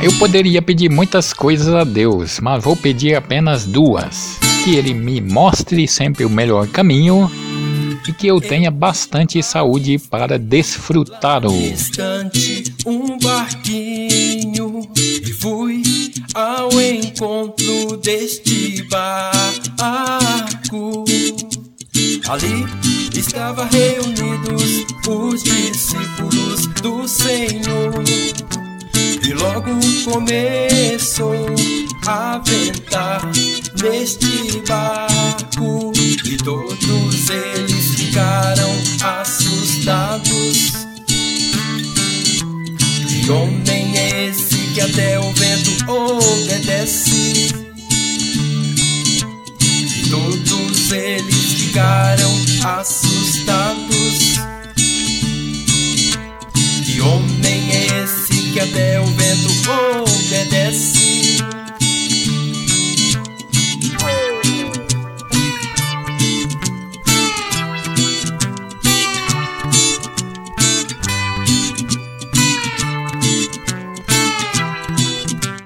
Eu poderia pedir muitas coisas a Deus, mas vou pedir apenas duas: que Ele me mostre sempre o melhor caminho e que eu tenha bastante saúde para desfrutá-lo. Distante um barquinho e fui ao encontro deste barco. Ali estavam reunidos os discípulos do Senhor. Logo começou a ventar neste barco e todos eles ficaram assustados. Que homem é esse que até o vento obedece? E todos eles ficaram assustados. Que homem